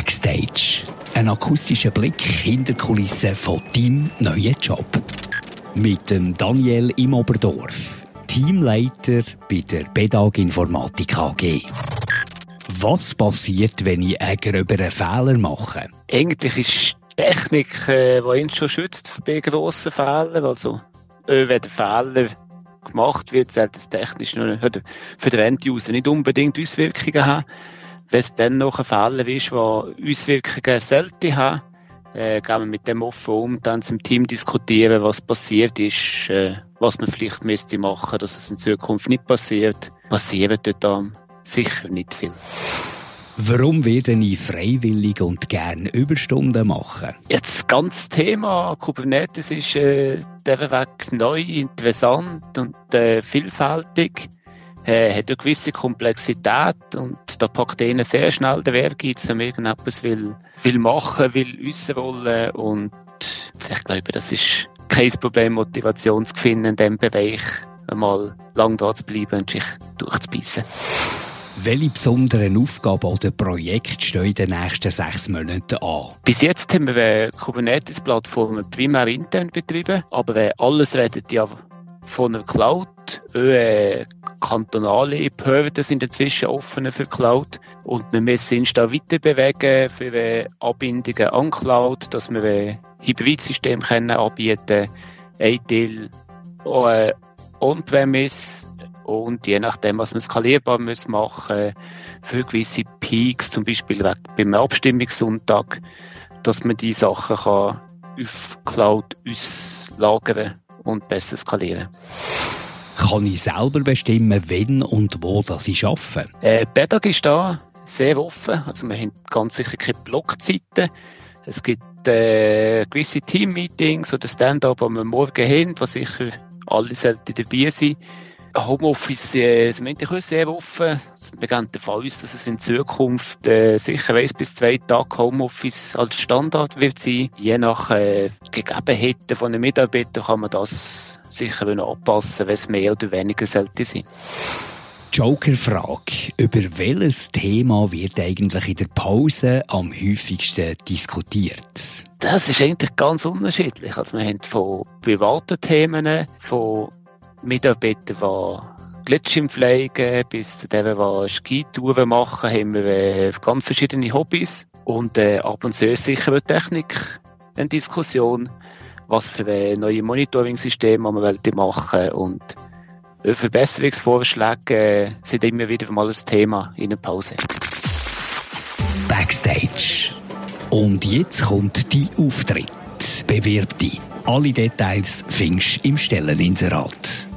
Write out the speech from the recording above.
Backstage. Ein akustischer Blick hinter Kulissen von deinem neuen Job. Mit dem Daniel im Oberdorf, Teamleiter bei der Bedag Informatik AG. Was passiert, wenn ich einen gröberen Fehler mache? Eigentlich ist Technik, äh, die ihn schon schützt bei grossen Fehlern. Also, äh, wenn der Fehler gemacht wird, sollte es technisch nur für den End-User nicht unbedingt Auswirkungen haben. Wenn es dann noch ein Fehler ist, der Auswirkungen selten hat, äh, gehen wir mit dem offen um, dann zum Team diskutieren, was passiert ist, äh, was man vielleicht müsste machen, dass es in Zukunft nicht passiert. Passiert dort dann sicher nicht viel. Warum werden ich freiwillig und gerne Überstunden machen? Jetzt das ganze Thema Kubernetes ist äh, der Weg neu, interessant und äh, vielfältig. Äh, hat eine gewisse Komplexität und da packt ihnen sehr schnell der Ehrgeiz, wenn man irgendetwas will, will machen, will wissen wollen und ich glaube, das ist kein Problem, Motivation zu finden in diesem Bereich, einmal lang da zu bleiben und sich durchzubeissen. Welche besonderen Aufgaben oder Projekte stehen in den nächsten sechs Monaten an? Bis jetzt haben wir Kubernetes-Plattformen primär intern betrieben, aber alles redet ja von einer Cloud. Äh, kantonale Behörden sind inzwischen offen für Cloud. Und wir müssen uns da weiter bewegen für äh, Anbindungen an Cloud, dass wir ein Hybridsystem können anbieten. Ein Teil äh, On-Premise. Und je nachdem, was man skalierbar muss machen für gewisse Peaks, zum Beispiel beim Abstimmungssonntag, dass man die Sachen kann auf Cloud auslagern und besser skalieren Kann ich selber bestimmen, wenn und wo das ich arbeite? Äh, Bedag ist da sehr offen. Also wir haben ganz sicher keine Blockzeiten. Es gibt äh, gewisse Team-Meetings oder Stand-up, die wir morgen haben, was sicher alle sollten dabei sein. Homeoffice äh, sind wir sehr offen. Wir gehen davon aus, dass es in Zukunft äh, sicher eins bis zwei Tage Homeoffice als Standard wird sein. Je nach äh, Gegebenheiten von den Mitarbeitern kann man das sicher anpassen, wenn es mehr oder weniger sollte sein. Joker-Frage. Über welches Thema wird eigentlich in der Pause am häufigsten diskutiert? Das ist eigentlich ganz unterschiedlich. Also wir haben von privaten Themen, von Mitarbeiter, die Glitschim pflegen, bis zu denen, die Skitouren machen, haben wir äh, ganz verschiedene Hobbys. Und äh, ab und zu sicher eine Technik eine Diskussion, was für äh, neue Monitoring-Systeme man machen und Verbesserungsvorschläge äh, sind immer wieder mal ein Thema in der Pause. Backstage. Und jetzt kommt die Auftritt. Bewirb dich. Alle Details findest du im Stelleninserat.